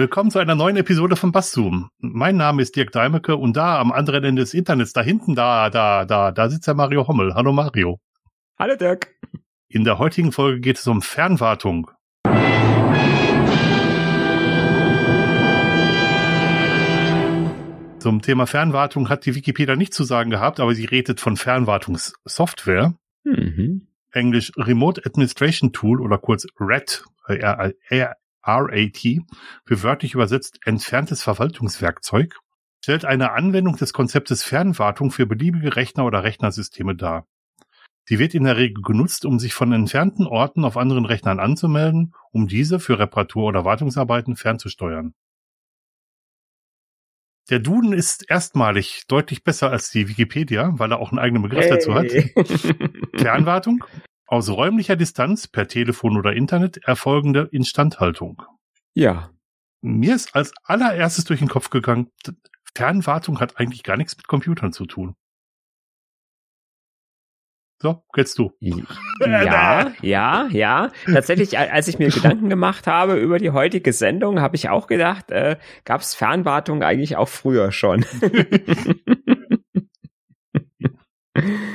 Willkommen zu einer neuen Episode von Basszoom. Mein Name ist Dirk Deimecke und da am anderen Ende des Internets, da hinten, da, da, da, da sitzt der Mario Hommel. Hallo Mario. Hallo Dirk. In der heutigen Folge geht es um Fernwartung. Zum Thema Fernwartung hat die Wikipedia nicht zu sagen gehabt, aber sie redet von Fernwartungssoftware. Mhm. Englisch Remote Administration Tool oder kurz RAT, RAT, für wörtlich übersetzt entferntes Verwaltungswerkzeug, stellt eine Anwendung des Konzeptes Fernwartung für beliebige Rechner oder Rechnersysteme dar. Sie wird in der Regel genutzt, um sich von entfernten Orten auf anderen Rechnern anzumelden, um diese für Reparatur- oder Wartungsarbeiten fernzusteuern. Der Duden ist erstmalig deutlich besser als die Wikipedia, weil er auch einen eigenen Begriff hey. dazu hat. Fernwartung, aus räumlicher Distanz per Telefon oder Internet erfolgende Instandhaltung. Ja. Mir ist als allererstes durch den Kopf gegangen, Fernwartung hat eigentlich gar nichts mit Computern zu tun. So, kennst du. Ja, ja, ja. Tatsächlich, als ich mir Gedanken gemacht habe über die heutige Sendung, habe ich auch gedacht, äh, gab es Fernwartung eigentlich auch früher schon.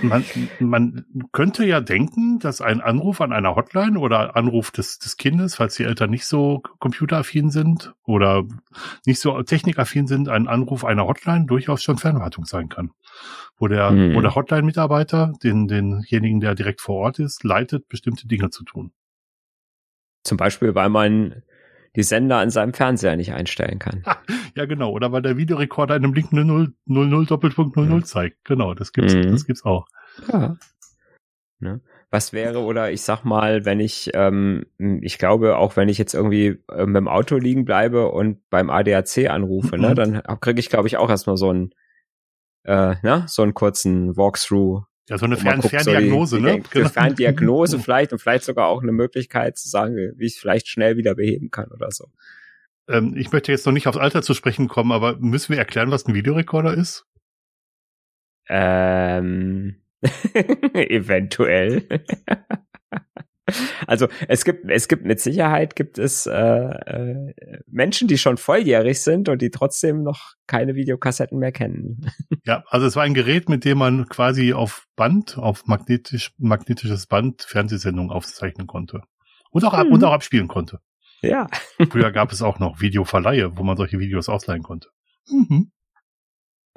Man, man könnte ja denken, dass ein Anruf an einer Hotline oder Anruf des, des Kindes, falls die Eltern nicht so computeraffin sind oder nicht so technikaffin sind, ein Anruf einer Hotline durchaus schon Fernwartung sein kann. Wo der, mhm. wo der Hotline-Mitarbeiter den, denjenigen, der direkt vor Ort ist, leitet, bestimmte Dinge zu tun. Zum Beispiel, weil man die Sender an seinem Fernseher nicht einstellen kann. ja, genau. Oder weil der Videorekorder einem Link 00, 00 Doppelpunkt 00 zeigt. Genau, das gibt's, mhm. das gibt's auch. Ja. Ne? Was wäre, oder ich sag mal, wenn ich, ähm, ich glaube, auch wenn ich jetzt irgendwie äh, mit dem Auto liegen bleibe und beim ADAC anrufe, ne, mhm. ne, dann kriege ich, glaube ich, auch erstmal so einen, äh, ne, so einen kurzen Walkthrough ja, so eine Fern guckt, Ferndiagnose, so die, ne? Die, genau. Ferndiagnose vielleicht und vielleicht sogar auch eine Möglichkeit zu sagen, wie ich es vielleicht schnell wieder beheben kann oder so. Ähm, ich möchte jetzt noch nicht aufs Alter zu sprechen kommen, aber müssen wir erklären, was ein Videorekorder ist? Ähm, eventuell. Also es gibt es gibt mit Sicherheit gibt es äh, äh, Menschen, die schon volljährig sind und die trotzdem noch keine Videokassetten mehr kennen. Ja, also es war ein Gerät, mit dem man quasi auf Band, auf magnetisch magnetisches Band Fernsehsendungen aufzeichnen konnte und auch mhm. und auch abspielen konnte. Ja. Früher gab es auch noch Videoverleihe, wo man solche Videos ausleihen konnte. Mhm.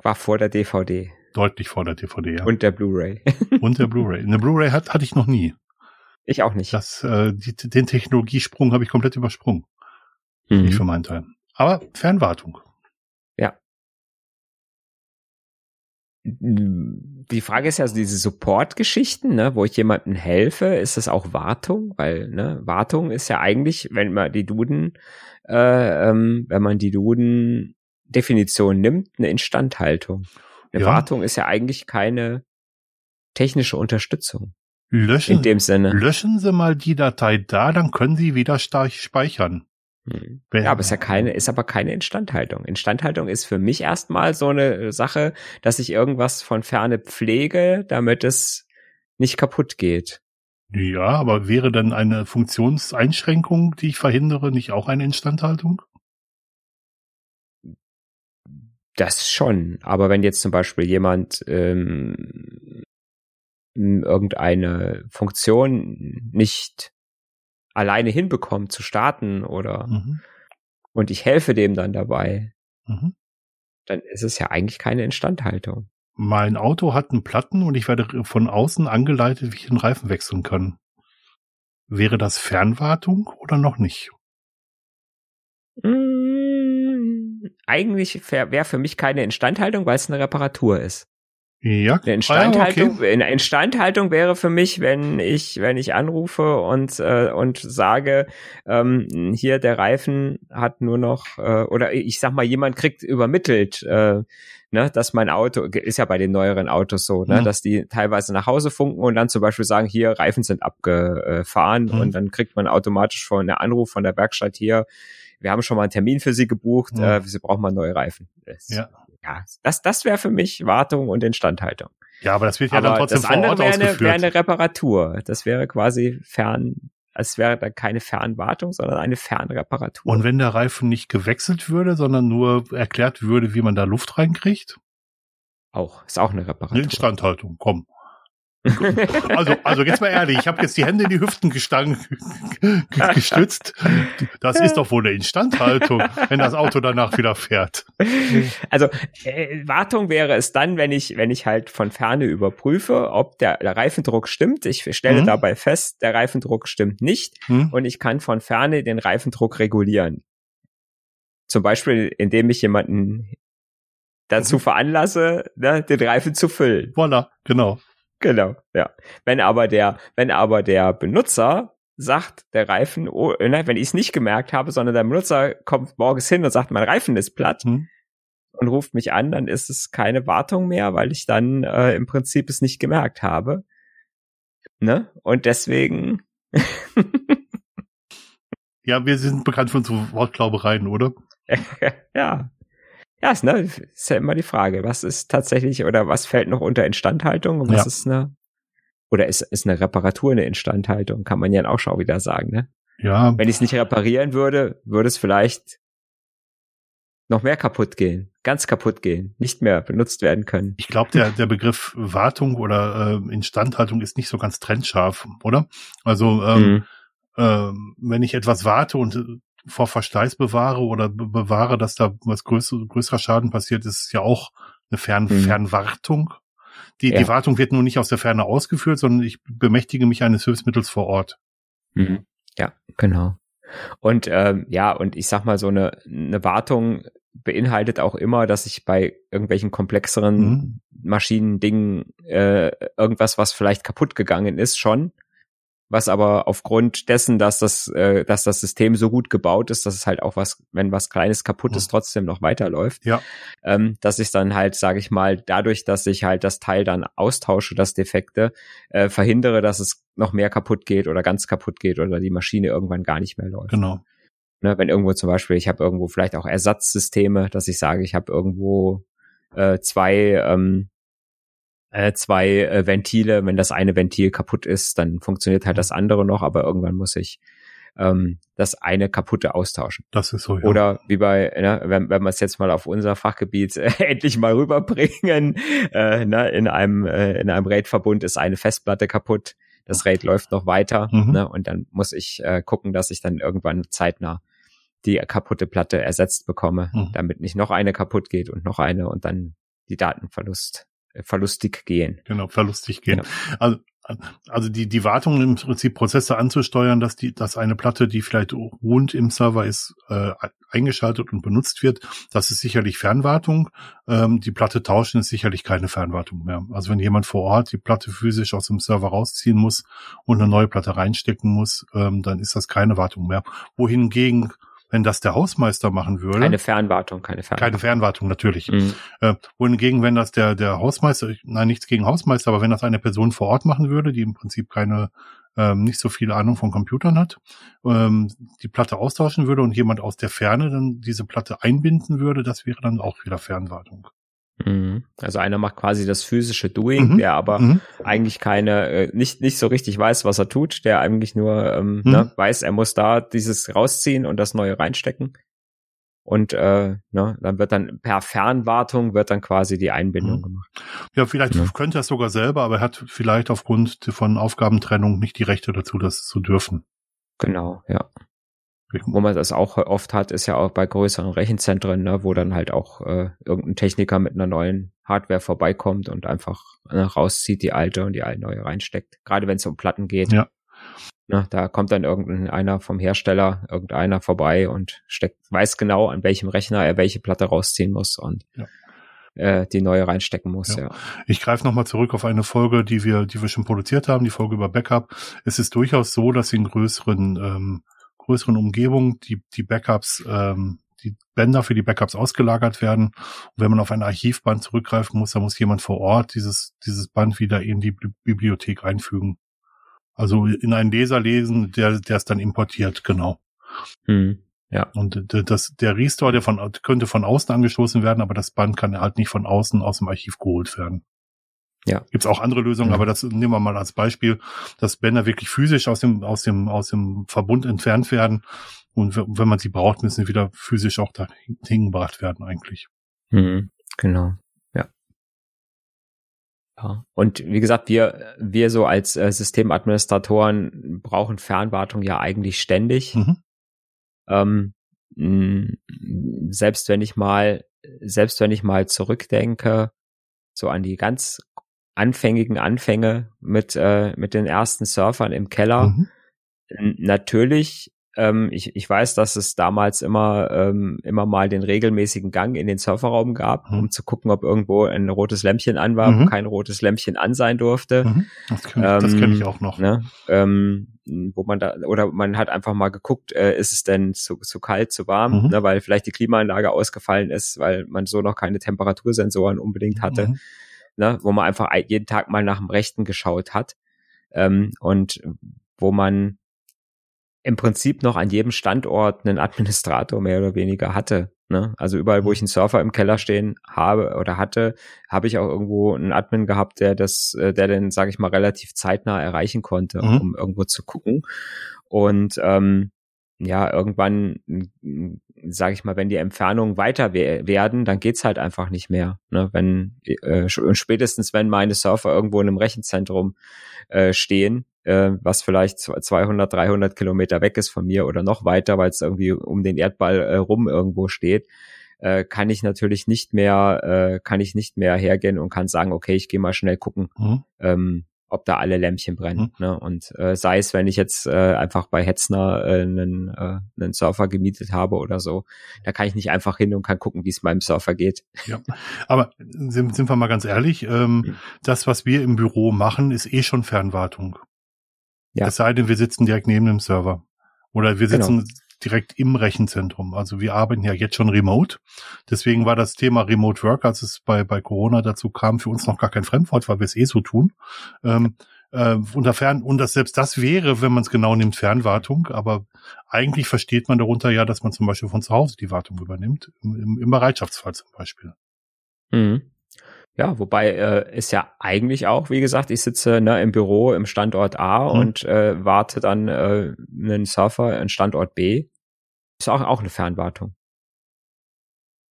War vor der DVD. Deutlich vor der DVD, ja. Und der Blu-ray. Und der Blu-ray. Eine Blu-ray hat, hatte ich noch nie. Ich auch nicht. Das, äh, die, den Technologiesprung habe ich komplett übersprungen. Mhm. Nicht für meinen Teil. Aber Fernwartung. Ja. Die Frage ist ja also diese Support-Geschichten, ne, wo ich jemandem helfe, ist das auch Wartung? Weil, ne, Wartung ist ja eigentlich, wenn man die Duden, äh, ähm, wenn man die Duden-Definition nimmt, eine Instandhaltung. Eine ja. Wartung ist ja eigentlich keine technische Unterstützung. Löschen, in dem Sinne. Löschen Sie mal die Datei da, dann können Sie wieder speichern. Hm. Ja, aber ist ja keine, ist aber keine Instandhaltung. Instandhaltung ist für mich erstmal so eine Sache, dass ich irgendwas von ferne pflege, damit es nicht kaputt geht. Ja, aber wäre dann eine Funktionseinschränkung, die ich verhindere, nicht auch eine Instandhaltung? Das schon. Aber wenn jetzt zum Beispiel jemand ähm, irgendeine Funktion nicht alleine hinbekommt zu starten oder mhm. und ich helfe dem dann dabei, mhm. dann ist es ja eigentlich keine Instandhaltung. Mein Auto hat einen Platten und ich werde von außen angeleitet, wie ich den Reifen wechseln kann. Wäre das Fernwartung oder noch nicht? Mmh, eigentlich wäre für mich keine Instandhaltung, weil es eine Reparatur ist. Ja, eine Instandhaltung, ah, okay. eine Instandhaltung wäre für mich, wenn ich, wenn ich anrufe und äh, und sage, ähm, hier der Reifen hat nur noch äh, oder ich sag mal, jemand kriegt übermittelt, äh, ne, dass mein Auto ist ja bei den neueren Autos so, ne, mhm. dass die teilweise nach Hause funken und dann zum Beispiel sagen, hier Reifen sind abgefahren mhm. und dann kriegt man automatisch von der Anruf von der Werkstatt hier, wir haben schon mal einen Termin für Sie gebucht, mhm. äh, Sie brauchen mal neue Reifen. Das, ja ja, das, das wäre für mich Wartung und Instandhaltung. Ja, aber das wird ja aber dann trotzdem das vor Ort wäre eine, wäre eine Reparatur. Das wäre quasi fern, als wäre da keine Fernwartung, sondern eine Fernreparatur. Und wenn der Reifen nicht gewechselt würde, sondern nur erklärt würde, wie man da Luft reinkriegt? Auch, ist auch eine Reparatur. Instandhaltung, komm. Also, also jetzt mal ehrlich, ich habe jetzt die Hände in die Hüften gestangen, gestützt. Das ist doch wohl eine Instandhaltung, wenn das Auto danach wieder fährt. Also äh, Wartung wäre es dann, wenn ich, wenn ich halt von Ferne überprüfe, ob der, der Reifendruck stimmt. Ich stelle mhm. dabei fest, der Reifendruck stimmt nicht mhm. und ich kann von Ferne den Reifendruck regulieren. Zum Beispiel, indem ich jemanden dazu mhm. veranlasse, ne, den Reifen zu füllen. Voilà, genau. Genau, ja. Wenn aber der, wenn aber der Benutzer sagt, der Reifen, oh, ne, wenn ich es nicht gemerkt habe, sondern der Benutzer kommt morgens hin und sagt, mein Reifen ist platt hm. und ruft mich an, dann ist es keine Wartung mehr, weil ich dann äh, im Prinzip es nicht gemerkt habe. Ne? Und deswegen. ja, wir sind bekannt für unsere Wortglaubereien, oder? ja, ja, ist, ne, ist ja immer die Frage, was ist tatsächlich oder was fällt noch unter Instandhaltung und was ja. ist eine oder ist, ist eine Reparatur eine Instandhaltung, kann man ja auch schon wieder sagen, ne? Ja. Wenn ich es nicht reparieren würde, würde es vielleicht noch mehr kaputt gehen, ganz kaputt gehen, nicht mehr benutzt werden können. Ich glaube, der, der Begriff Wartung oder äh, Instandhaltung ist nicht so ganz trennscharf, oder? Also ähm, mhm. ähm, wenn ich etwas warte und vor Verschleiß bewahre oder bewahre, dass da was größer, größerer Schaden passiert, ist ja auch eine Fern mhm. Fernwartung. Die, ja. die Wartung wird nur nicht aus der Ferne ausgeführt, sondern ich bemächtige mich eines Hilfsmittels vor Ort. Mhm. Ja, genau. Und ähm, ja, und ich sag mal, so eine, eine Wartung beinhaltet auch immer, dass ich bei irgendwelchen komplexeren mhm. Maschinen, Dingen, äh, irgendwas, was vielleicht kaputt gegangen ist, schon was aber aufgrund dessen, dass das, äh, dass das System so gut gebaut ist, dass es halt auch was, wenn was Kleines kaputt ist, mhm. trotzdem noch weiterläuft. Ja. Ähm, dass ich dann halt, sage ich mal, dadurch, dass ich halt das Teil dann austausche, das Defekte, äh, verhindere, dass es noch mehr kaputt geht oder ganz kaputt geht oder die Maschine irgendwann gar nicht mehr läuft. Genau. Ne, wenn irgendwo zum Beispiel, ich habe irgendwo vielleicht auch Ersatzsysteme, dass ich sage, ich habe irgendwo äh, zwei ähm, äh, zwei äh, Ventile. Wenn das eine Ventil kaputt ist, dann funktioniert halt das andere noch, aber irgendwann muss ich ähm, das eine kaputte austauschen. Das ist so, ja. Oder wie bei, ne, wenn, wenn wir es jetzt mal auf unser Fachgebiet äh, endlich mal rüberbringen, äh, ne, in einem, äh, in einem RAID-Verbund ist eine Festplatte kaputt, das RAID läuft noch weiter, mhm. ne, und dann muss ich äh, gucken, dass ich dann irgendwann zeitnah die kaputte Platte ersetzt bekomme, mhm. damit nicht noch eine kaputt geht und noch eine und dann die Datenverlust verlustig gehen. Genau, verlustig gehen. Genau. Also, also die, die Wartung im Prinzip Prozesse anzusteuern, dass die, dass eine Platte, die vielleicht ruhend im Server ist, äh, eingeschaltet und benutzt wird, das ist sicherlich Fernwartung. Ähm, die Platte tauschen ist sicherlich keine Fernwartung mehr. Also wenn jemand vor Ort die Platte physisch aus dem Server rausziehen muss und eine neue Platte reinstecken muss, ähm, dann ist das keine Wartung mehr. Wohingegen wenn das der Hausmeister machen würde. Keine Fernwartung, keine Fernwartung. Keine Fernwartung, natürlich. Mhm. Äh, wohingegen, wenn das der, der Hausmeister, nein, nichts gegen Hausmeister, aber wenn das eine Person vor Ort machen würde, die im Prinzip keine, ähm, nicht so viel Ahnung von Computern hat, ähm, die Platte austauschen würde und jemand aus der Ferne dann diese Platte einbinden würde, das wäre dann auch wieder Fernwartung. Mhm. Also einer macht quasi das physische Doing, mhm. der aber mhm. eigentlich keine, äh, nicht, nicht so richtig weiß, was er tut, der eigentlich nur ähm, mhm. ne, weiß, er muss da dieses rausziehen und das neue reinstecken. Und äh, ne, dann wird dann per Fernwartung wird dann quasi die Einbindung mhm. gemacht. Ja, vielleicht ja. könnte er es sogar selber, aber er hat vielleicht aufgrund von Aufgabentrennung nicht die Rechte dazu, das zu dürfen. Genau, ja. Wo man das auch oft hat, ist ja auch bei größeren Rechenzentren, ne, wo dann halt auch äh, irgendein Techniker mit einer neuen Hardware vorbeikommt und einfach ne, rauszieht die alte und die alte neue reinsteckt. Gerade wenn es um Platten geht. Ja. Ne, da kommt dann irgendeiner vom Hersteller, irgendeiner vorbei und steckt, weiß genau, an welchem Rechner er welche Platte rausziehen muss und ja äh, die neue reinstecken muss. Ja. ja. Ich greife nochmal zurück auf eine Folge, die wir, die wir schon produziert haben, die Folge über Backup. Es ist durchaus so, dass in größeren ähm, größeren Umgebungen die, die Backups, ähm, die Bänder für die Backups ausgelagert werden. Und wenn man auf ein Archivband zurückgreifen muss, dann muss jemand vor Ort dieses, dieses Band wieder in die Bibliothek einfügen. Also in einen Leser lesen, der, der es dann importiert, genau. Hm, ja. Und das, der Restore, der von, könnte von außen angestoßen werden, aber das Band kann halt nicht von außen aus dem Archiv geholt werden. Ja. Gibt es auch andere Lösungen, ja. aber das nehmen wir mal als Beispiel, dass Bänder wirklich physisch aus dem, aus dem, aus dem Verbund entfernt werden. Und wenn man sie braucht, müssen sie wieder physisch auch da hingebracht werden eigentlich. Mhm, genau. Ja. Ja. Und wie gesagt, wir, wir so als äh, Systemadministratoren brauchen Fernwartung ja eigentlich ständig. Mhm. Ähm, mh, selbst wenn ich mal, selbst wenn ich mal zurückdenke, so an die ganz anfängigen Anfänge mit, äh, mit den ersten Surfern im Keller. Mhm. Natürlich, ähm, ich, ich weiß, dass es damals immer, ähm, immer mal den regelmäßigen Gang in den Surferraum gab, mhm. um zu gucken, ob irgendwo ein rotes Lämpchen an war, mhm. wo kein rotes Lämpchen an sein durfte. Mhm. Das kenne ich, ähm, kenn ich auch noch. Ne? Ähm, wo man da, oder man hat einfach mal geguckt, äh, ist es denn zu, zu kalt, zu warm, mhm. ne, weil vielleicht die Klimaanlage ausgefallen ist, weil man so noch keine Temperatursensoren unbedingt hatte. Mhm ne, wo man einfach jeden Tag mal nach dem Rechten geschaut hat ähm, und wo man im Prinzip noch an jedem Standort einen Administrator mehr oder weniger hatte. Ne? Also überall, wo ich einen Surfer im Keller stehen habe oder hatte, habe ich auch irgendwo einen Admin gehabt, der das, äh, der den, sage ich mal, relativ zeitnah erreichen konnte, mhm. um irgendwo zu gucken. Und ähm, ja, irgendwann, sage ich mal, wenn die Entfernungen weiter we werden, dann geht's halt einfach nicht mehr. Ne? Wenn äh, spätestens wenn meine Surfer irgendwo in einem Rechenzentrum äh, stehen, äh, was vielleicht 200, 300 Kilometer weg ist von mir oder noch weiter, weil es irgendwie um den Erdball äh, rum irgendwo steht, äh, kann ich natürlich nicht mehr, äh, kann ich nicht mehr hergehen und kann sagen, okay, ich gehe mal schnell gucken. Mhm. Ähm, ob da alle Lämpchen brennen. Mhm. Ne? Und äh, sei es, wenn ich jetzt äh, einfach bei Hetzner äh, einen, äh, einen Surfer gemietet habe oder so, da kann ich nicht einfach hin und kann gucken, wie es meinem Surfer geht. Ja, aber sind, sind wir mal ganz ehrlich, ähm, mhm. das, was wir im Büro machen, ist eh schon Fernwartung. Ja. Es sei denn, wir sitzen direkt neben dem Server. Oder wir sitzen genau direkt im Rechenzentrum. Also wir arbeiten ja jetzt schon remote. Deswegen war das Thema Remote Work, als es bei, bei Corona dazu kam, für uns noch gar kein Fremdwort, weil wir es eh so tun. Ähm, äh, unter Fern und das selbst das wäre, wenn man es genau nimmt, Fernwartung. Aber eigentlich versteht man darunter ja, dass man zum Beispiel von zu Hause die Wartung übernimmt, im, im, Bereitschaftsfall zum Beispiel. Mhm. Ja, wobei äh, ist ja eigentlich auch, wie gesagt, ich sitze ne, im Büro im Standort A mhm. und äh, warte dann äh, einen Surfer in Standort B. Ist auch, auch eine Fernwartung.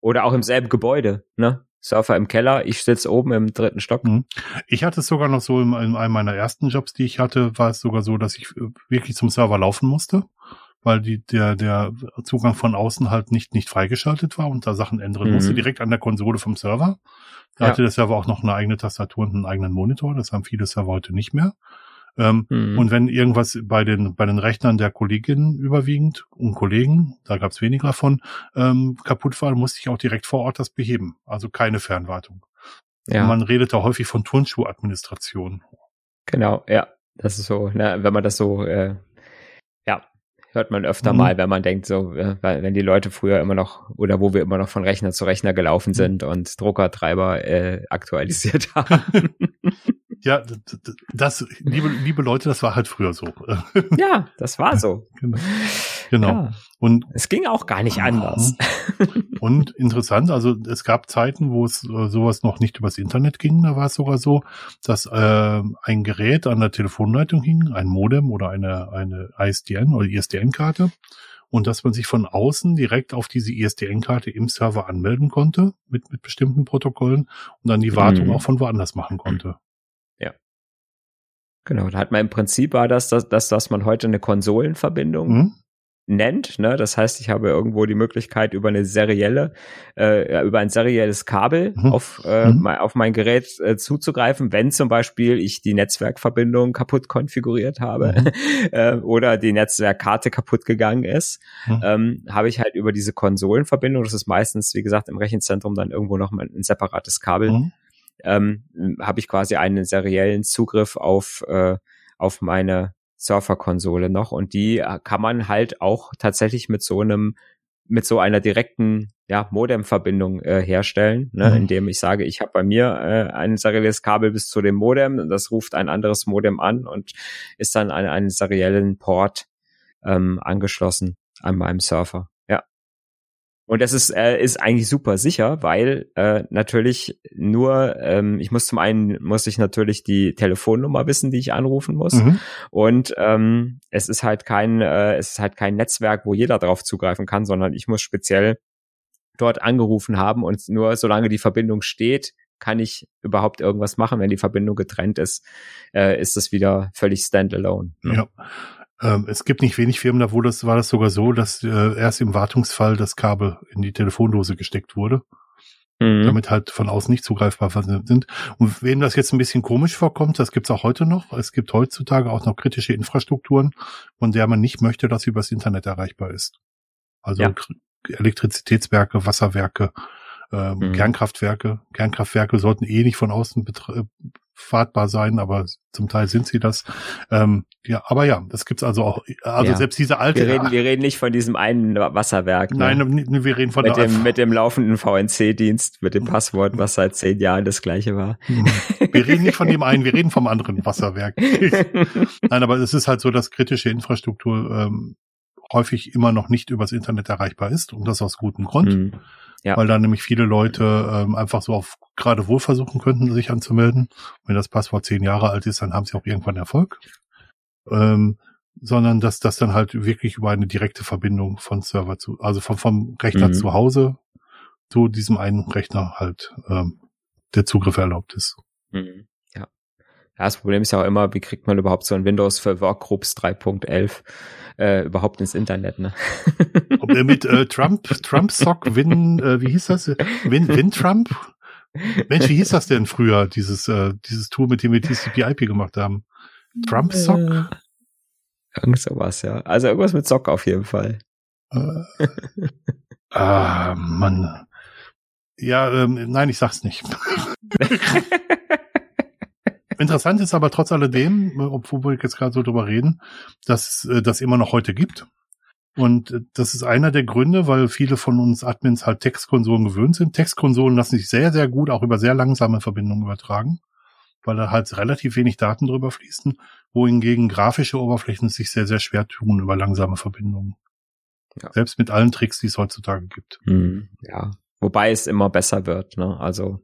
Oder auch im selben Gebäude, ne? Surfer im Keller, ich sitze oben im dritten Stock. Mhm. Ich hatte es sogar noch so in, in einem meiner ersten Jobs, die ich hatte, war es sogar so, dass ich äh, wirklich zum Server laufen musste weil die, der, der Zugang von außen halt nicht, nicht freigeschaltet war und da Sachen ändern mhm. musste, direkt an der Konsole vom Server. Da ja. hatte der Server auch noch eine eigene Tastatur und einen eigenen Monitor. Das haben viele Server heute nicht mehr. Ähm, mhm. Und wenn irgendwas bei den, bei den Rechnern der Kolleginnen überwiegend und Kollegen, da gab es weniger von, ähm, kaputt war, musste ich auch direkt vor Ort das beheben. Also keine Fernwartung. Ja. Und man redet da häufig von Turnschuhadministration. Genau, ja. Das ist so, ne, wenn man das so äh, hört man öfter mhm. mal, wenn man denkt, so, weil wenn die Leute früher immer noch oder wo wir immer noch von Rechner zu Rechner gelaufen mhm. sind und Druckertreiber äh, aktualisiert haben. Ja, das, liebe, liebe Leute, das war halt früher so. Ja, das war so. Genau. Genau. Ja. Und es ging auch gar nicht anders. Und interessant, also es gab Zeiten, wo es äh, sowas noch nicht übers Internet ging. Da war es sogar so, dass äh, ein Gerät an der Telefonleitung hing, ein Modem oder eine, eine ISDN oder ISDN-Karte und dass man sich von außen direkt auf diese ISDN-Karte im Server anmelden konnte mit, mit bestimmten Protokollen und dann die Wartung mhm. auch von woanders machen konnte. Genau, da hat man im Prinzip war das, dass, dass, dass man heute eine Konsolenverbindung mhm. Nennt. Ne? Das heißt, ich habe irgendwo die Möglichkeit, über eine serielle, äh, über ein serielles Kabel mhm. auf, äh, mhm. auf mein Gerät äh, zuzugreifen, wenn zum Beispiel ich die Netzwerkverbindung kaputt konfiguriert habe mhm. äh, oder die Netzwerkkarte kaputt gegangen ist, mhm. ähm, habe ich halt über diese Konsolenverbindung, das ist meistens, wie gesagt, im Rechenzentrum dann irgendwo noch mal ein separates Kabel mhm ähm, habe ich quasi einen seriellen Zugriff auf, äh, auf meine Surfer-Konsole noch und die äh, kann man halt auch tatsächlich mit so einem mit so einer direkten ja, Modem-Verbindung äh, herstellen, ne, mhm. indem ich sage, ich habe bei mir äh, ein serielles Kabel bis zu dem Modem, das ruft ein anderes Modem an und ist dann an einen seriellen Port ähm, angeschlossen an meinem Surfer. Und das ist, äh, ist eigentlich super sicher, weil äh, natürlich nur, ähm, ich muss zum einen, muss ich natürlich die Telefonnummer wissen, die ich anrufen muss. Mhm. Und ähm, es ist halt kein, äh, es ist halt kein Netzwerk, wo jeder darauf zugreifen kann, sondern ich muss speziell dort angerufen haben und nur solange die Verbindung steht, kann ich überhaupt irgendwas machen. Wenn die Verbindung getrennt ist, äh, ist das wieder völlig standalone. Ne? Ja. Ähm, es gibt nicht wenig Firmen, da wo das war das sogar so, dass äh, erst im Wartungsfall das Kabel in die Telefondose gesteckt wurde. Mhm. Damit halt von außen nicht zugreifbar sind. Und wem das jetzt ein bisschen komisch vorkommt, das gibt's auch heute noch. Es gibt heutzutage auch noch kritische Infrastrukturen, von der man nicht möchte, dass sie übers Internet erreichbar ist. Also ja. Elektrizitätswerke, Wasserwerke, ähm, mhm. Kernkraftwerke. Kernkraftwerke sollten eh nicht von außen fahrtbar sein, aber zum Teil sind sie das. Ähm, ja, aber ja, das gibt's also auch. Also ja. selbst diese alte. Wir reden, wir reden nicht von diesem einen Wasserwerk. Ne? Nein, wir reden von mit dem mit dem laufenden VNC-Dienst mit dem Passwort, was seit zehn Jahren das gleiche war. Mhm. Wir reden nicht von dem einen, wir reden vom anderen Wasserwerk. Nein, aber es ist halt so, dass kritische Infrastruktur ähm, häufig immer noch nicht übers Internet erreichbar ist und das aus gutem Grund. Mhm. Ja. Weil da nämlich viele Leute ähm, einfach so auf gerade wohl versuchen könnten, sich anzumelden. Wenn das Passwort zehn Jahre alt ist, dann haben sie auch irgendwann Erfolg. Ähm, sondern dass das dann halt wirklich über eine direkte Verbindung von Server zu, also vom, vom Rechner mhm. zu Hause zu diesem einen Rechner halt ähm, der Zugriff erlaubt ist. Mhm. Ja. Das Problem ist ja auch immer, wie kriegt man überhaupt so ein Windows für Workgroups 3.11 äh, überhaupt ins Internet, ne? Ob der mit äh, Trump, Trump Sock Win, äh, wie hieß das? Win, Win Trump? Mensch, wie hieß das denn früher, dieses, äh, dieses Tool, mit dem wir TCP/IP gemacht haben? Trump Sock? Äh, irgend sowas, ja. Also irgendwas mit Sock auf jeden Fall. Äh, ah, Mann. Ja, ähm, nein, ich sag's nicht. Interessant ist aber trotz alledem, obwohl wir jetzt gerade so drüber reden, dass es das immer noch heute gibt. Und äh, das ist einer der Gründe, weil viele von uns Admins halt Textkonsolen gewöhnt sind. Textkonsolen lassen sich sehr, sehr gut auch über sehr langsame Verbindungen übertragen, weil da halt relativ wenig Daten drüber fließen, wohingegen grafische Oberflächen sich sehr, sehr schwer tun über langsame Verbindungen. Ja. Selbst mit allen Tricks, die es heutzutage gibt. Hm, ja, wobei es immer besser wird. Ne? Also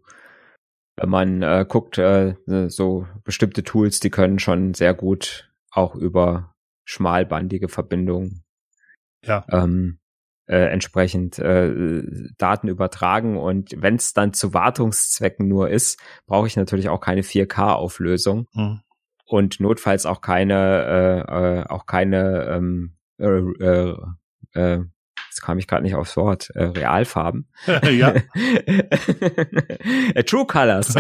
wenn man äh, guckt, äh, so bestimmte Tools, die können schon sehr gut auch über schmalbandige Verbindungen ja. ähm, äh, entsprechend äh, Daten übertragen. Und wenn es dann zu Wartungszwecken nur ist, brauche ich natürlich auch keine 4K-Auflösung mhm. und notfalls auch keine äh, äh, auch keine ähm, äh, äh, äh jetzt kam ich gerade nicht aufs Wort, äh, Realfarben. ja. Äh, True Colors.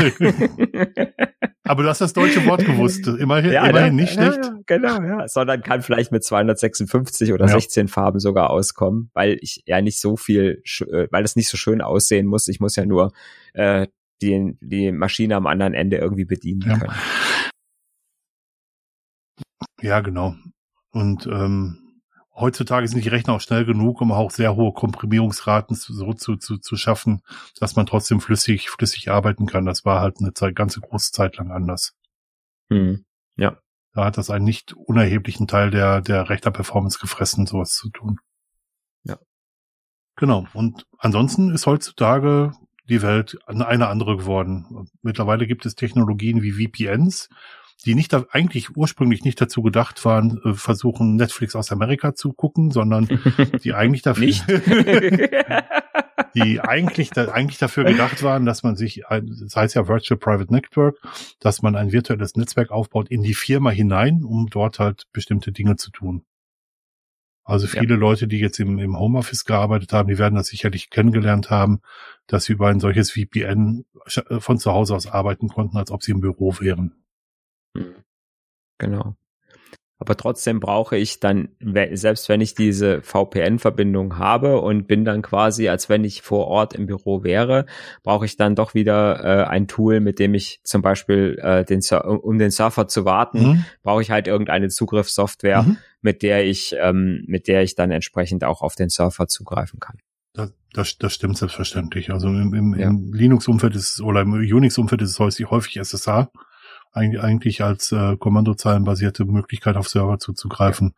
Aber du hast das deutsche Wort gewusst. Immerhin, ja, immerhin nicht ja, schlecht. genau, ja. Sondern kann vielleicht mit 256 oder ja. 16 Farben sogar auskommen, weil ich ja nicht so viel, äh, weil es nicht so schön aussehen muss. Ich muss ja nur äh, die, die Maschine am anderen Ende irgendwie bedienen ja. können. Ja, genau. Und ähm, heutzutage sind die Rechner auch schnell genug, um auch sehr hohe Komprimierungsraten so zu, zu, zu schaffen, dass man trotzdem flüssig, flüssig arbeiten kann. Das war halt eine Zeit, ganze große Zeit lang anders. Hm. Ja. Da hat das einen nicht unerheblichen Teil der, der Rechner-Performance gefressen, sowas zu tun. Ja. Genau. Und ansonsten ist heutzutage die Welt eine andere geworden. Mittlerweile gibt es Technologien wie VPNs, die nicht da, eigentlich ursprünglich nicht dazu gedacht waren, äh, versuchen Netflix aus Amerika zu gucken, sondern die eigentlich dafür die eigentlich da, eigentlich dafür gedacht waren, dass man sich ein, das heißt ja Virtual Private Network, dass man ein virtuelles Netzwerk aufbaut in die Firma hinein, um dort halt bestimmte Dinge zu tun. Also viele ja. Leute, die jetzt im, im Homeoffice gearbeitet haben, die werden das sicherlich kennengelernt haben, dass sie über ein solches VPN von zu Hause aus arbeiten konnten, als ob sie im Büro wären. Genau. Aber trotzdem brauche ich dann, selbst wenn ich diese VPN-Verbindung habe und bin dann quasi, als wenn ich vor Ort im Büro wäre, brauche ich dann doch wieder äh, ein Tool, mit dem ich zum Beispiel äh, den um den Surfer zu warten, mhm. brauche ich halt irgendeine Zugriffssoftware, mhm. mit der ich, ähm, mit der ich dann entsprechend auch auf den Surfer zugreifen kann. Das, das, das stimmt selbstverständlich. Also im, im, ja. im Linux-Umfeld ist es oder im Unix-Umfeld ist es häufig, häufig SSH eigentlich als äh, kommandozeilenbasierte Möglichkeit auf Server zuzugreifen.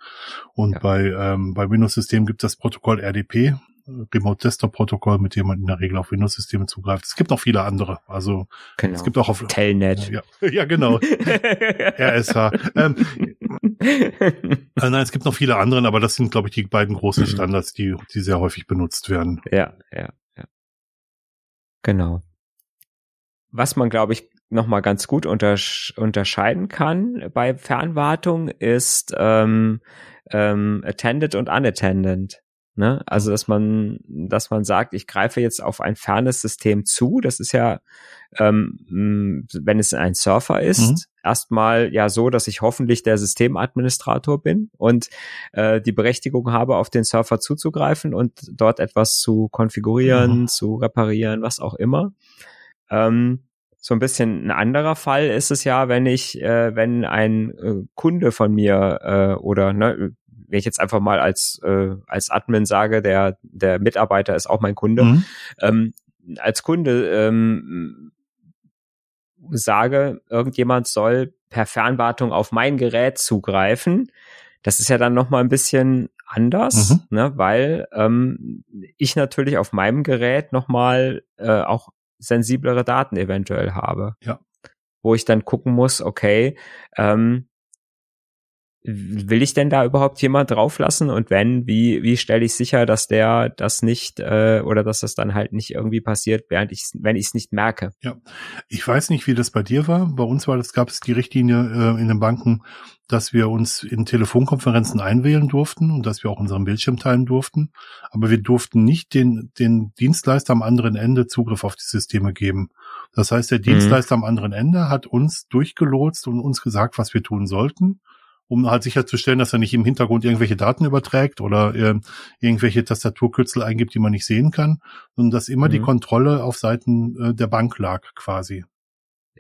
Und ja. bei, ähm, bei Windows-Systemen gibt es das Protokoll RDP, Remote Desktop Protokoll, mit dem man in der Regel auf Windows-Systeme zugreift. Es gibt noch viele andere. Also genau. es gibt auch auf Telnet. Ja, ja genau. RSH. Ähm, äh, nein, es gibt noch viele andere, aber das sind, glaube ich, die beiden großen mhm. Standards, die, die sehr häufig benutzt werden. Ja, ja, ja. Genau. Was man, glaube ich, nochmal ganz gut untersch unterscheiden kann bei Fernwartung ist ähm, ähm, attended und unattended. Ne? Also dass man, dass man sagt, ich greife jetzt auf ein fernes System zu. Das ist ja, ähm, wenn es ein Surfer ist, mhm. erstmal ja so, dass ich hoffentlich der Systemadministrator bin und äh, die Berechtigung habe, auf den Surfer zuzugreifen und dort etwas zu konfigurieren, mhm. zu reparieren, was auch immer. Ähm, so ein bisschen ein anderer Fall ist es ja, wenn ich, äh, wenn ein äh, Kunde von mir äh, oder ne, wenn ich jetzt einfach mal als äh, als Admin sage, der der Mitarbeiter ist auch mein Kunde, mhm. ähm, als Kunde ähm, sage, irgendjemand soll per Fernwartung auf mein Gerät zugreifen, das ist ja dann noch mal ein bisschen anders, mhm. ne, weil ähm, ich natürlich auf meinem Gerät noch mal äh, auch sensiblere Daten eventuell habe. Ja. Wo ich dann gucken muss, okay, ähm, will ich denn da überhaupt jemand drauflassen und wenn, wie, wie stelle ich sicher, dass der das nicht äh, oder dass das dann halt nicht irgendwie passiert, während ich wenn ich es nicht merke. Ja, ich weiß nicht, wie das bei dir war. Bei uns war das gab es die Richtlinie äh, in den Banken, dass wir uns in Telefonkonferenzen einwählen durften und dass wir auch unseren Bildschirm teilen durften, aber wir durften nicht den den Dienstleister am anderen Ende Zugriff auf die Systeme geben. Das heißt, der mhm. Dienstleister am anderen Ende hat uns durchgelotst und uns gesagt, was wir tun sollten um halt sicherzustellen, dass er nicht im Hintergrund irgendwelche Daten überträgt oder äh, irgendwelche Tastaturkürzel eingibt, die man nicht sehen kann, sondern dass immer mhm. die Kontrolle auf Seiten äh, der Bank lag quasi.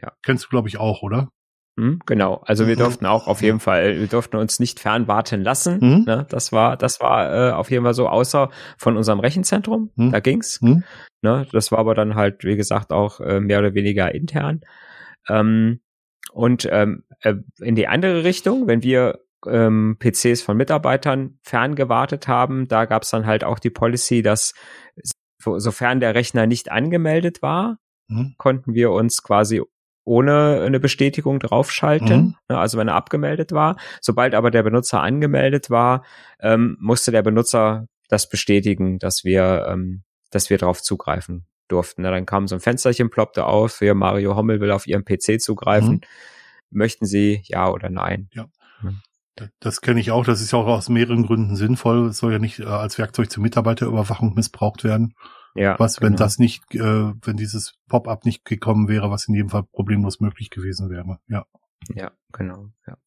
Ja. Kennst du, glaube ich, auch, oder? Mhm, genau. Also wir mhm. durften auch auf jeden Fall, wir durften uns nicht fernwarten lassen. Mhm. Ne? Das war, das war äh, auf jeden Fall so, außer von unserem Rechenzentrum. Mhm. Da ging's. Mhm. Ne? Das war aber dann halt, wie gesagt, auch äh, mehr oder weniger intern. Ähm, und ähm, äh, in die andere Richtung, wenn wir ähm, PCs von Mitarbeitern ferngewartet haben, da gab es dann halt auch die Policy, dass sofern der Rechner nicht angemeldet war, mhm. konnten wir uns quasi ohne eine Bestätigung draufschalten, mhm. Ne, also wenn er abgemeldet war. Sobald aber der Benutzer angemeldet war, ähm, musste der Benutzer das bestätigen, dass wir, ähm, dass wir darauf zugreifen durften. Na, dann kam so ein Fensterchen, ploppte auf, für Mario Hommel will auf ihrem PC zugreifen. Mhm. Möchten Sie ja oder nein? Ja. Mhm. Das kenne ich auch. Das ist ja auch aus mehreren Gründen sinnvoll. Es soll ja nicht äh, als Werkzeug zur Mitarbeiterüberwachung missbraucht werden. Ja. Was, wenn genau. das nicht, äh, wenn dieses Pop-up nicht gekommen wäre, was in jedem Fall problemlos möglich gewesen wäre. Ja. Ja, genau. Ja.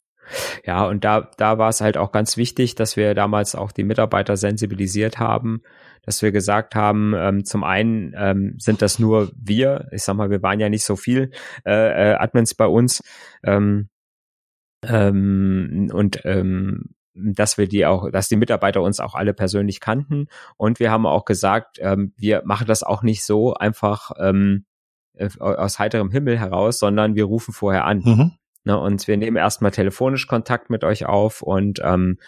Ja, und da, da war es halt auch ganz wichtig, dass wir damals auch die Mitarbeiter sensibilisiert haben, dass wir gesagt haben, ähm, zum einen ähm, sind das nur wir, ich sag mal, wir waren ja nicht so viel äh, äh, Admins bei uns ähm, ähm, und ähm, dass wir die auch, dass die Mitarbeiter uns auch alle persönlich kannten und wir haben auch gesagt, ähm, wir machen das auch nicht so einfach ähm, äh, aus heiterem Himmel heraus, sondern wir rufen vorher an. Mhm. Ne, und wir nehmen erstmal telefonisch Kontakt mit euch auf und, ähm,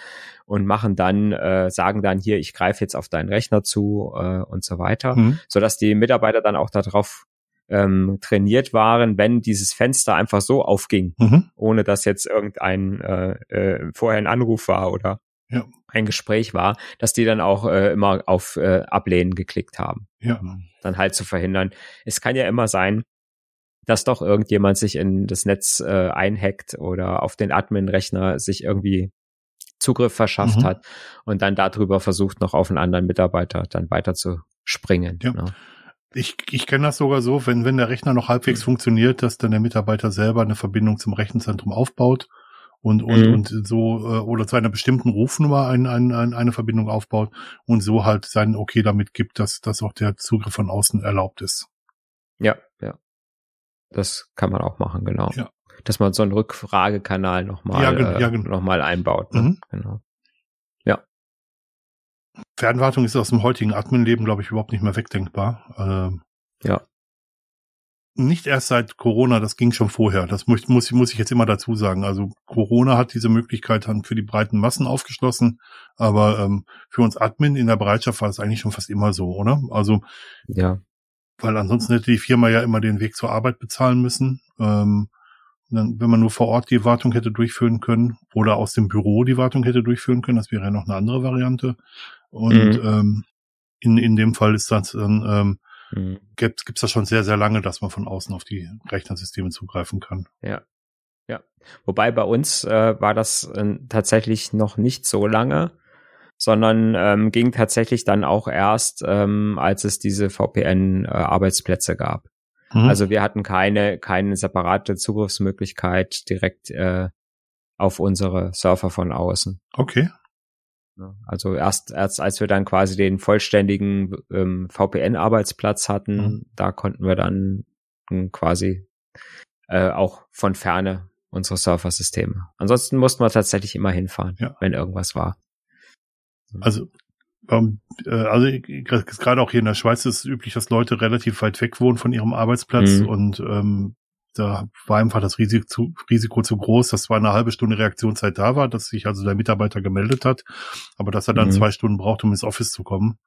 und machen dann, äh, sagen dann hier, ich greife jetzt auf deinen Rechner zu äh, und so weiter, mhm. sodass die Mitarbeiter dann auch darauf ähm, trainiert waren, wenn dieses Fenster einfach so aufging, mhm. ohne dass jetzt irgendein äh, äh, vorher ein Anruf war oder ja. ein Gespräch war, dass die dann auch äh, immer auf äh, Ablehnen geklickt haben. Ja. Dann halt zu verhindern. Es kann ja immer sein, dass doch irgendjemand sich in das Netz äh, einhackt oder auf den Admin-Rechner sich irgendwie Zugriff verschafft mhm. hat und dann darüber versucht, noch auf einen anderen Mitarbeiter dann weiter zu springen. Ja. Ne? Ich, ich kenne das sogar so, wenn, wenn der Rechner noch halbwegs mhm. funktioniert, dass dann der Mitarbeiter selber eine Verbindung zum Rechenzentrum aufbaut und, und, mhm. und so, äh, oder zu einer bestimmten Rufnummer ein, ein, ein, eine Verbindung aufbaut und so halt sein Okay damit gibt, dass, dass auch der Zugriff von außen erlaubt ist. Ja, ja. Das kann man auch machen, genau. Ja. Dass man so einen Rückfragekanal nochmal ja, äh, ja, genau. noch einbaut. Ne? Mhm. Genau. Ja. Fernwartung ist aus dem heutigen Admin-Leben, glaube ich, überhaupt nicht mehr wegdenkbar. Ähm, ja. nicht erst seit Corona, das ging schon vorher. Das muss, muss, muss ich jetzt immer dazu sagen. Also Corona hat diese Möglichkeit dann für die breiten Massen aufgeschlossen, aber ähm, für uns Admin in der Bereitschaft war es eigentlich schon fast immer so, oder? Also ja, weil ansonsten hätte die Firma ja immer den Weg zur Arbeit bezahlen müssen. Ähm, dann, wenn man nur vor Ort die Wartung hätte durchführen können oder aus dem Büro die Wartung hätte durchführen können, das wäre ja noch eine andere Variante. Und mhm. ähm, in, in dem Fall ist das dann ähm, mhm. gibt es das schon sehr, sehr lange, dass man von außen auf die Rechnersysteme zugreifen kann. Ja. Ja. Wobei bei uns äh, war das äh, tatsächlich noch nicht so lange, sondern ähm, ging tatsächlich dann auch erst, ähm, als es diese VPN-Arbeitsplätze äh, gab. Mhm. Also wir hatten keine, keine separate Zugriffsmöglichkeit direkt äh, auf unsere Server von außen. Okay. Also erst, erst als wir dann quasi den vollständigen ähm, VPN-Arbeitsplatz hatten, mhm. da konnten wir dann ähm, quasi äh, auch von ferne unsere Surfer-Systeme. Ansonsten mussten wir tatsächlich immer hinfahren, ja. wenn irgendwas war. Also, ähm, äh, also gerade auch hier in der Schweiz ist es üblich, dass Leute relativ weit weg wohnen von ihrem Arbeitsplatz mhm. und ähm, da war einfach das Risiko zu, Risiko zu groß, dass zwar eine halbe Stunde Reaktionszeit da war, dass sich also der Mitarbeiter gemeldet hat, aber dass er dann mhm. zwei Stunden braucht, um ins Office zu kommen.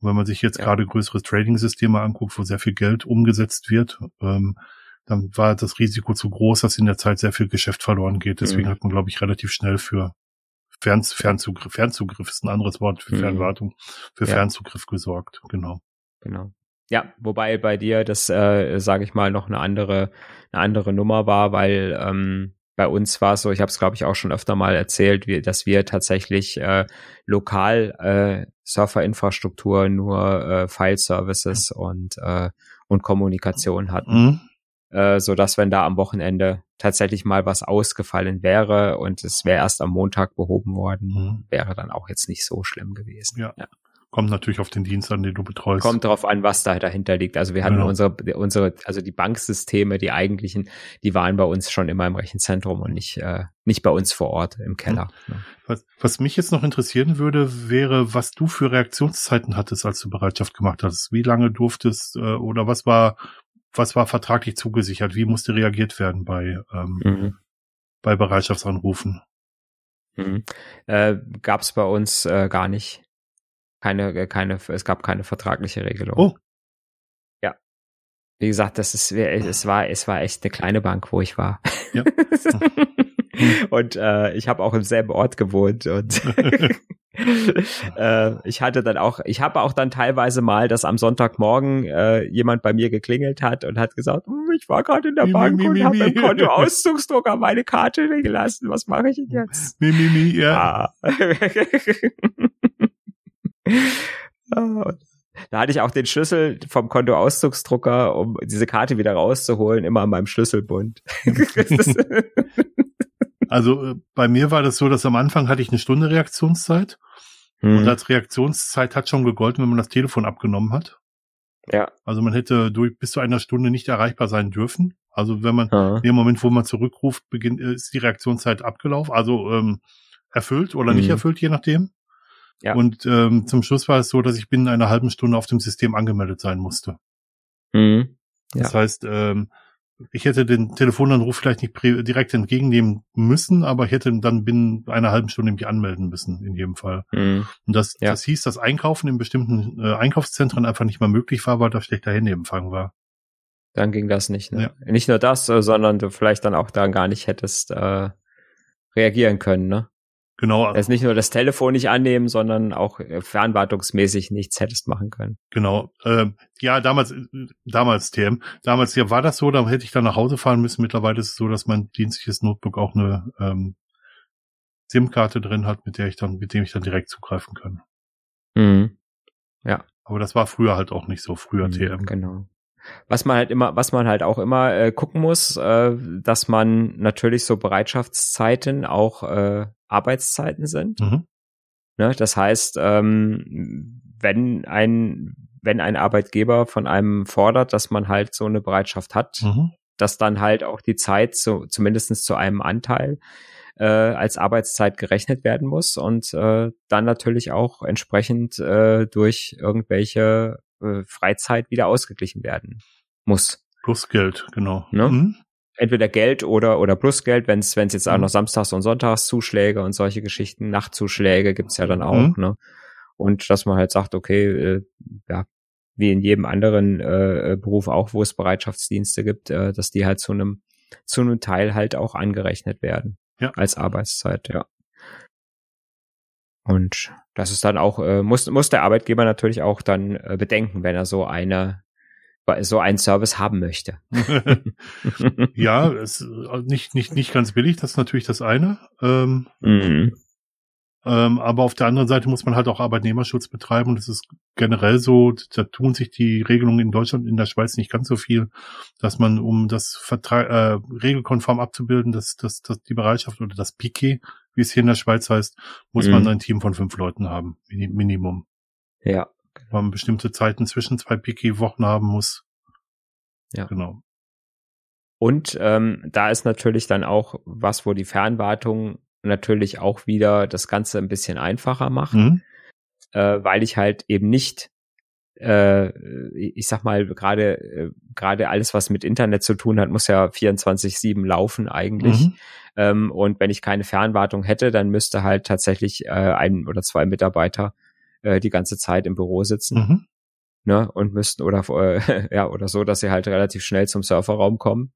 Und wenn man sich jetzt ja. gerade größere Trading-Systeme anguckt, wo sehr viel Geld umgesetzt wird, ähm, dann war das Risiko zu groß, dass in der Zeit sehr viel Geschäft verloren geht. Deswegen mhm. hat man, glaube ich, relativ schnell für Fern Fernzugriff, Fernzugriff ist ein anderes Wort für mhm. Fernwartung, für ja. Fernzugriff gesorgt, genau. Genau. Ja, wobei bei dir das, äh, sage ich mal, noch eine andere, eine andere Nummer war, weil ähm, bei uns war es so, ich habe es glaube ich auch schon öfter mal erzählt, wie, dass wir tatsächlich äh, lokal äh, Serverinfrastruktur nur äh, File-Services und äh, und Kommunikation hatten. Mhm. Äh, so dass wenn da am Wochenende tatsächlich mal was ausgefallen wäre und es wäre erst am Montag behoben worden, mhm. wäre dann auch jetzt nicht so schlimm gewesen. Ja. ja. Kommt natürlich auf den Dienst an, den du betreust. Kommt darauf an, was da dahinter liegt. Also wir hatten genau. unsere, unsere, also die Banksysteme, die eigentlichen, die waren bei uns schon immer im Rechenzentrum und nicht, äh, nicht bei uns vor Ort im Keller. Mhm. Was, was mich jetzt noch interessieren würde, wäre, was du für Reaktionszeiten hattest, als du Bereitschaft gemacht hast. Wie lange durftest äh, oder was war, was war vertraglich zugesichert? Wie musste reagiert werden bei, ähm, mhm. bei Bereitschaftsanrufen? Mhm. Äh, Gab es bei uns äh, gar nicht. Keine, äh, keine, es gab keine vertragliche Regelung. Oh. Ja. Wie gesagt, das ist, es war, es war echt eine kleine Bank, wo ich war. Ja. und äh, ich habe auch im selben Ort gewohnt und äh, ich hatte dann auch, ich habe auch dann teilweise mal, dass am Sonntagmorgen äh, jemand bei mir geklingelt hat und hat gesagt, hm, ich war gerade in der mi, Bank mi, mi, und habe im Kontoauszugsdrucker meine Karte gelassen. Was mache ich denn jetzt? Mi, mi, mi, ja. Ah. Da hatte ich auch den Schlüssel vom Kontoauszugsdrucker, um diese Karte wieder rauszuholen, immer an meinem Schlüsselbund. Also äh, bei mir war das so, dass am Anfang hatte ich eine Stunde Reaktionszeit. Hm. Und als Reaktionszeit hat schon gegolten, wenn man das Telefon abgenommen hat. Ja. Also man hätte durch bis zu einer Stunde nicht erreichbar sein dürfen. Also wenn man ja. in dem Moment, wo man zurückruft, beginnt, ist die Reaktionszeit abgelaufen, also ähm, erfüllt oder hm. nicht erfüllt, je nachdem. Ja. Und ähm, zum Schluss war es so, dass ich binnen einer halben Stunde auf dem System angemeldet sein musste. Mhm. Ja. Das heißt, ähm, ich hätte den Telefonanruf vielleicht nicht direkt entgegennehmen müssen, aber ich hätte dann binnen einer halben Stunde mich anmelden müssen, in jedem Fall. Mhm. Und das, ja. das hieß, dass Einkaufen in bestimmten äh, Einkaufszentren einfach nicht mehr möglich war, weil da schlechter Handyempfang war. Dann ging das nicht. Ne? Ja. Nicht nur das, äh, sondern du vielleicht dann auch da gar nicht hättest äh, reagieren können, ne? Genau. Also nicht nur das Telefon nicht annehmen, sondern auch äh, fernwartungsmäßig nichts hättest machen können. Genau. Ähm, ja, damals, damals TM, damals ja war das so, da hätte ich dann nach Hause fahren müssen. Mittlerweile ist es so, dass mein dienstliches Notebook auch eine ähm, SIM-Karte drin hat, mit der ich dann, mit dem ich dann direkt zugreifen kann. Mhm. Ja. Aber das war früher halt auch nicht so, früher mhm, TM. Genau. Was man halt immer, was man halt auch immer äh, gucken muss, äh, dass man natürlich so Bereitschaftszeiten auch äh, Arbeitszeiten sind. Mhm. Ne, das heißt, ähm, wenn ein wenn ein Arbeitgeber von einem fordert, dass man halt so eine Bereitschaft hat, mhm. dass dann halt auch die Zeit so zumindestens zu einem Anteil äh, als Arbeitszeit gerechnet werden muss und äh, dann natürlich auch entsprechend äh, durch irgendwelche äh, Freizeit wieder ausgeglichen werden muss. Plus Geld, genau. Ne? Mhm. Entweder Geld oder, oder plus Geld, wenn es jetzt auch mhm. noch Samstags- und Sonntagszuschläge und solche Geschichten, Nachtzuschläge gibt's ja dann auch, mhm. ne? Und dass man halt sagt, okay, äh, ja, wie in jedem anderen äh, Beruf auch, wo es Bereitschaftsdienste gibt, äh, dass die halt zu einem zu einem Teil halt auch angerechnet werden ja. als Arbeitszeit, ja. Und das ist dann auch, äh, muss, muss der Arbeitgeber natürlich auch dann äh, bedenken, wenn er so eine, so einen Service haben möchte. ja, es, äh, nicht, nicht, nicht ganz billig, das ist natürlich das eine. Ähm, mhm. ähm, aber auf der anderen Seite muss man halt auch Arbeitnehmerschutz betreiben und es ist generell so, da tun sich die Regelungen in Deutschland, in der Schweiz nicht ganz so viel, dass man, um das Vertrag, äh, regelkonform abzubilden, dass, dass, dass die Bereitschaft oder das Piquet wie es hier in der Schweiz heißt, muss mhm. man ein Team von fünf Leuten haben, Minimum. Ja. Weil man bestimmte Zeiten zwischen zwei Piki-Wochen haben muss. Ja. Genau. Und ähm, da ist natürlich dann auch was, wo die Fernwartung natürlich auch wieder das Ganze ein bisschen einfacher macht, mhm. äh, weil ich halt eben nicht äh, ich sag mal, gerade äh, gerade alles, was mit Internet zu tun hat, muss ja 24-7 laufen eigentlich. Mhm. Ähm, und wenn ich keine Fernwartung hätte, dann müsste halt tatsächlich äh, ein oder zwei Mitarbeiter äh, die ganze Zeit im Büro sitzen. Mhm. Ne, und müssten oder äh, ja oder so, dass sie halt relativ schnell zum Surferraum kommen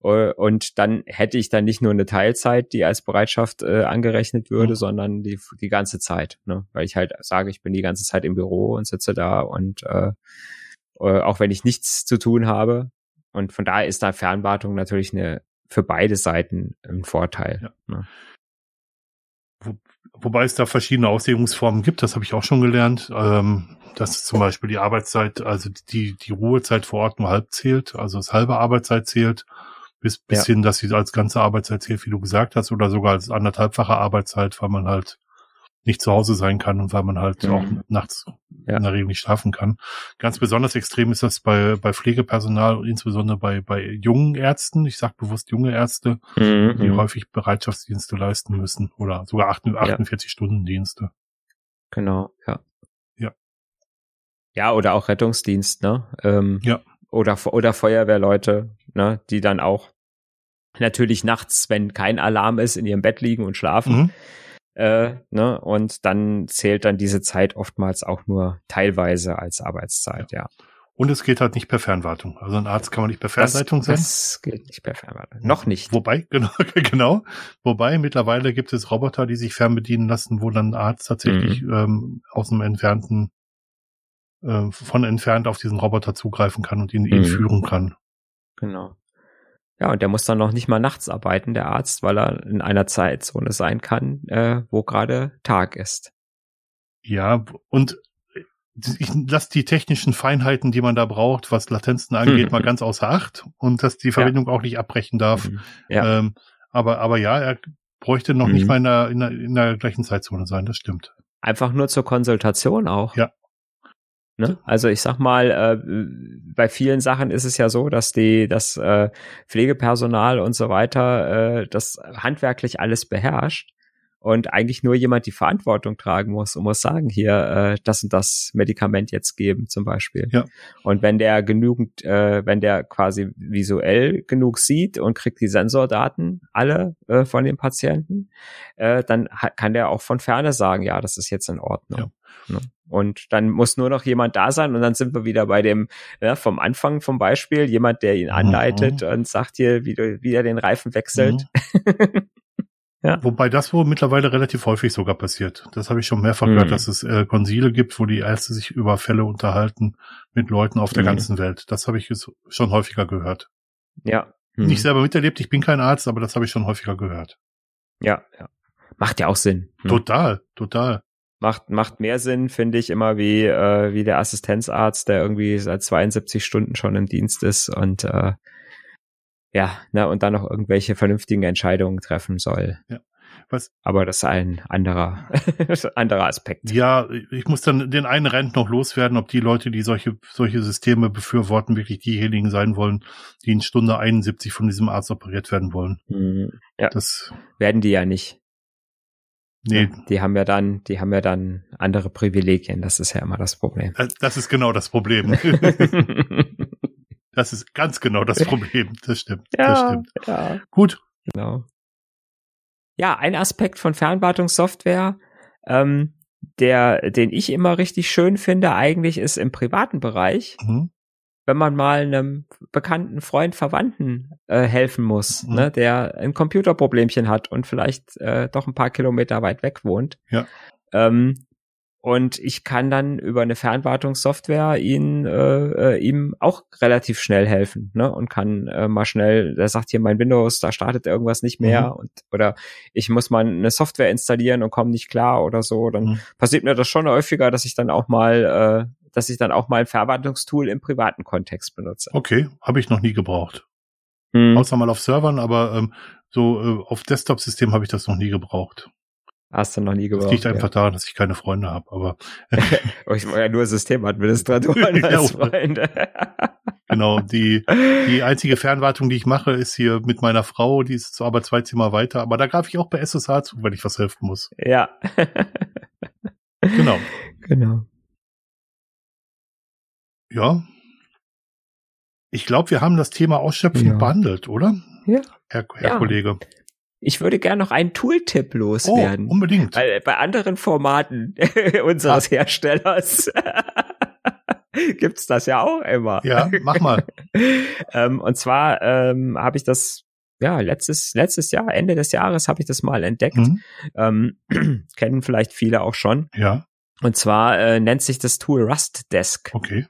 und dann hätte ich dann nicht nur eine Teilzeit, die als Bereitschaft äh, angerechnet würde, mhm. sondern die, die ganze Zeit. Ne? Weil ich halt sage, ich bin die ganze Zeit im Büro und sitze da und äh, äh, auch wenn ich nichts zu tun habe. Und von daher ist da Fernwartung natürlich eine für beide Seiten ein Vorteil. Ja. Ne? Wo, wobei es da verschiedene Auslegungsformen gibt, das habe ich auch schon gelernt. Ähm, dass zum Beispiel die Arbeitszeit, also die, die Ruhezeit vor Ort nur halb zählt, also das halbe Arbeitszeit zählt bis, bis ja. hin, dass sie als ganze Arbeitszeit zählt, wie du gesagt hast, oder sogar als anderthalbfache Arbeitszeit, weil man halt nicht zu Hause sein kann und weil man halt mhm. auch nachts ja. in der Regel nicht schlafen kann. Ganz besonders extrem ist das bei, bei Pflegepersonal und insbesondere bei, bei jungen Ärzten. Ich sage bewusst junge Ärzte, mhm. die häufig Bereitschaftsdienste leisten müssen oder sogar 48 ja. Stunden Dienste. Genau, ja. Ja. Ja, oder auch Rettungsdienst, ne? Ähm, ja. Oder, oder Feuerwehrleute, ne, die dann auch natürlich nachts, wenn kein Alarm ist, in ihrem Bett liegen und schlafen. Mhm. Äh, ne, und dann zählt dann diese Zeit oftmals auch nur teilweise als Arbeitszeit, ja. ja. Und es geht halt nicht per Fernwartung. Also ein Arzt kann man nicht per Fernleitung sein. Das geht nicht per Fernwartung. Noch nicht. Wobei, genau, genau. Wobei mittlerweile gibt es Roboter, die sich fernbedienen lassen, wo dann ein Arzt tatsächlich mhm. ähm, aus einem entfernten, äh, von entfernt auf diesen Roboter zugreifen kann und ihn, mhm. ihn führen kann. Genau. Ja, und der muss dann noch nicht mal nachts arbeiten, der Arzt, weil er in einer Zeitzone sein kann, äh, wo gerade Tag ist. Ja, und ich lasse die technischen Feinheiten, die man da braucht, was Latenzen angeht, mal ganz außer Acht und dass die Verbindung ja. auch nicht abbrechen darf. Mhm. Ja. Ähm, aber, aber ja, er bräuchte noch mhm. nicht mal in der, in, der, in der gleichen Zeitzone sein, das stimmt. Einfach nur zur Konsultation auch. Ja. Ne? Also ich sag mal, äh, bei vielen Sachen ist es ja so, dass die, das äh, Pflegepersonal und so weiter äh, das handwerklich alles beherrscht und eigentlich nur jemand die Verantwortung tragen muss und muss sagen, hier äh, das und das Medikament jetzt geben zum Beispiel. Ja. Und wenn der genügend, äh, wenn der quasi visuell genug sieht und kriegt die Sensordaten alle äh, von den Patienten, äh, dann kann der auch von ferne sagen, ja, das ist jetzt in Ordnung. Ja. Ne? Und dann muss nur noch jemand da sein und dann sind wir wieder bei dem, ja, vom Anfang vom Beispiel, jemand, der ihn anleitet mhm. und sagt hier, wie, du, wie er den Reifen wechselt. Mhm. ja. Wobei das wohl mittlerweile relativ häufig sogar passiert. Das habe ich schon mehrfach mhm. gehört, dass es äh, Konsile gibt, wo die Ärzte sich über Fälle unterhalten mit Leuten auf der mhm. ganzen Welt. Das habe ich schon häufiger gehört. Ja. Nicht mhm. selber miterlebt, ich bin kein Arzt, aber das habe ich schon häufiger gehört. Ja, ja. Macht ja auch Sinn. Ne? Total, total macht macht mehr Sinn, finde ich, immer wie äh, wie der Assistenzarzt, der irgendwie seit 72 Stunden schon im Dienst ist und äh, ja, ne, und dann noch irgendwelche vernünftigen Entscheidungen treffen soll. Ja. Was? Aber das ist ein anderer, anderer Aspekt. Ja, ich muss dann den einen Rent noch loswerden, ob die Leute, die solche, solche Systeme befürworten, wirklich diejenigen sein wollen, die in Stunde 71 von diesem Arzt operiert werden wollen. Mhm. Ja. Das werden die ja nicht. Nee. Die haben ja dann, die haben ja dann andere Privilegien. Das ist ja immer das Problem. Das ist genau das Problem. Das ist ganz genau das Problem. Das stimmt. Ja, das stimmt. Ja. Gut. Genau. Ja, ein Aspekt von Fernwartungssoftware, ähm, der, den ich immer richtig schön finde, eigentlich ist im privaten Bereich, mhm. wenn man mal einem bekannten Freund, Verwandten äh, helfen muss, mhm. ne, der ein Computerproblemchen hat und vielleicht äh, doch ein paar Kilometer weit weg wohnt. Ja. Ähm, und ich kann dann über eine Fernwartungssoftware ihn, äh, äh, ihm auch relativ schnell helfen, ne? Und kann äh, mal schnell, der sagt hier mein Windows, da startet irgendwas nicht mehr mhm. und oder ich muss mal eine Software installieren und komme nicht klar oder so. Dann mhm. passiert mir das schon häufiger, dass ich dann auch mal, äh, dass ich dann auch mal ein Verwaltungstool im privaten Kontext benutze. Okay, habe ich noch nie gebraucht. Mhm. Außer mal auf Servern, aber ähm, so äh, auf Desktop-System habe ich das noch nie gebraucht. Hast du noch nie gebraucht. Das liegt einfach ja. daran, dass ich keine Freunde habe, aber. Oh, ich war ja nur Systemadministratoren als Freunde. genau, die, die einzige Fernwartung, die ich mache, ist hier mit meiner Frau, die ist zwar aber zwei Zimmer weiter, aber da greife ich auch bei SSH zu, wenn ich was helfen muss. Ja. genau. Genau. Ja. Ich glaube, wir haben das Thema Ausschöpfen ja. behandelt, oder? Ja. Herr, Herr ja. Kollege. Ich würde gerne noch einen Tooltip loswerden. Oh, unbedingt. Weil bei anderen Formaten unseres ah. Herstellers gibt's das ja auch immer. Ja, mach mal. ähm, und zwar ähm, habe ich das ja letztes letztes Jahr Ende des Jahres habe ich das mal entdeckt. Mhm. Ähm, kennen vielleicht viele auch schon. Ja. Und zwar äh, nennt sich das Tool Rust Desk. Okay.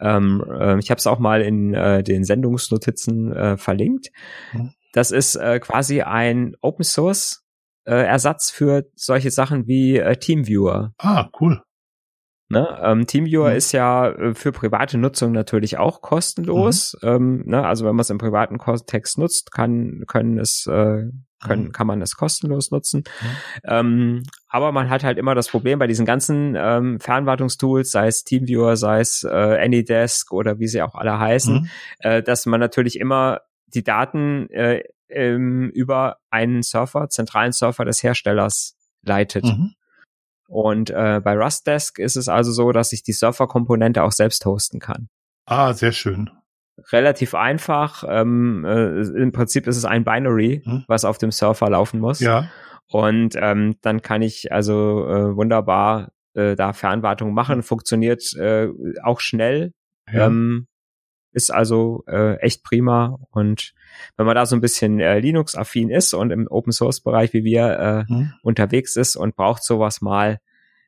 Ähm, äh, ich habe es auch mal in äh, den Sendungsnotizen äh, verlinkt. Mhm. Das ist äh, quasi ein Open Source äh, Ersatz für solche Sachen wie äh, Teamviewer. Ah, cool. Ne? Ähm, Teamviewer mhm. ist ja äh, für private Nutzung natürlich auch kostenlos. Mhm. Ähm, ne? Also wenn man es im privaten Kontext nutzt, kann können es äh, können, mhm. kann man es kostenlos nutzen. Mhm. Ähm, aber man hat halt immer das Problem bei diesen ganzen ähm, Fernwartungstools, sei es Teamviewer, sei es äh, Anydesk oder wie sie auch alle heißen, mhm. äh, dass man natürlich immer die Daten äh, ähm, über einen Surfer, zentralen Surfer des Herstellers leitet. Mhm. Und äh, bei Rustdesk ist es also so, dass ich die Surfer-Komponente auch selbst hosten kann. Ah, sehr schön. Relativ einfach. Ähm, äh, Im Prinzip ist es ein Binary, mhm. was auf dem Surfer laufen muss. Ja. Und ähm, dann kann ich also äh, wunderbar äh, da Fernwartung machen. Funktioniert äh, auch schnell. Ja. Ähm, ist also äh, echt prima. Und wenn man da so ein bisschen äh, Linux-affin ist und im Open-Source-Bereich wie wir äh, mhm. unterwegs ist und braucht sowas mal,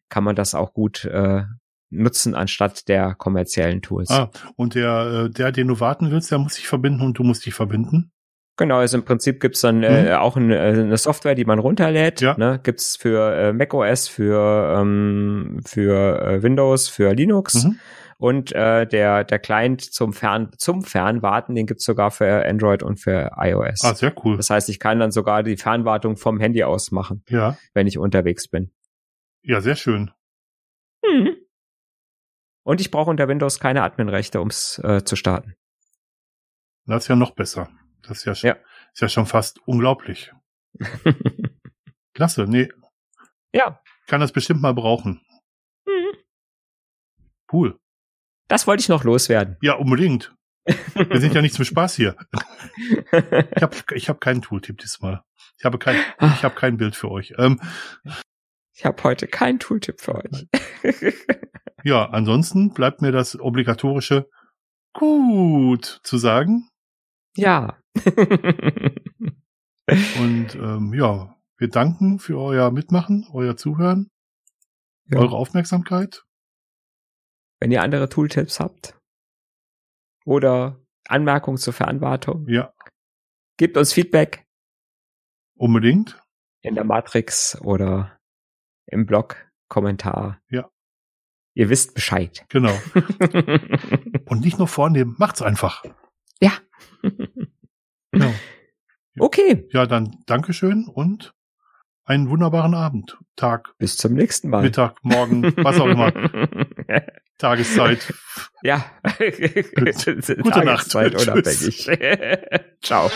kann man das auch gut äh, nutzen anstatt der kommerziellen Tools. Ah, und der, äh, der, den du warten willst, der muss sich verbinden und du musst dich verbinden? Genau, also im Prinzip gibt's dann äh, mhm. auch eine, äh, eine Software, die man runterlädt. Ja. Ne? Gibt's für äh, macOS, für, ähm, für äh, Windows, für Linux. Mhm. Und äh, der, der Client zum, Fern, zum Fernwarten, den gibt's sogar für Android und für iOS. Ah, sehr cool. Das heißt, ich kann dann sogar die Fernwartung vom Handy aus machen, ja. wenn ich unterwegs bin. Ja, sehr schön. Hm. Und ich brauche unter Windows keine Adminrechte, ums äh, zu starten. Das ist ja noch besser. Das ist ja, ja. ist ja schon fast unglaublich. Klasse, nee. Ja. Kann das bestimmt mal brauchen. Mhm. Cool. Das wollte ich noch loswerden. Ja, unbedingt. Wir sind ja nicht zum Spaß hier. Ich habe ich hab keinen Tooltip diesmal. Ich habe kein, ich habe kein Bild für euch. Ähm, ich habe heute keinen Tooltip für euch. ja, ansonsten bleibt mir das obligatorische gut zu sagen. Ja. Und ähm, ja, wir danken für euer Mitmachen, euer Zuhören, ja. eure Aufmerksamkeit. Wenn ihr andere Tooltips habt oder Anmerkungen zur Verantwortung, ja. gebt uns Feedback. Unbedingt. In der Matrix oder im Blog, Kommentar. Ja. Ihr wisst Bescheid. Genau. Und nicht nur vornehmen, macht's einfach. Ja. ja. Okay. Ja, dann Dankeschön und einen wunderbaren Abend, Tag. Bis zum nächsten Mal. Mittag, morgen, was auch immer. Tageszeit. Ja. Gute Nacht. Tageszeit unabhängig. Ciao.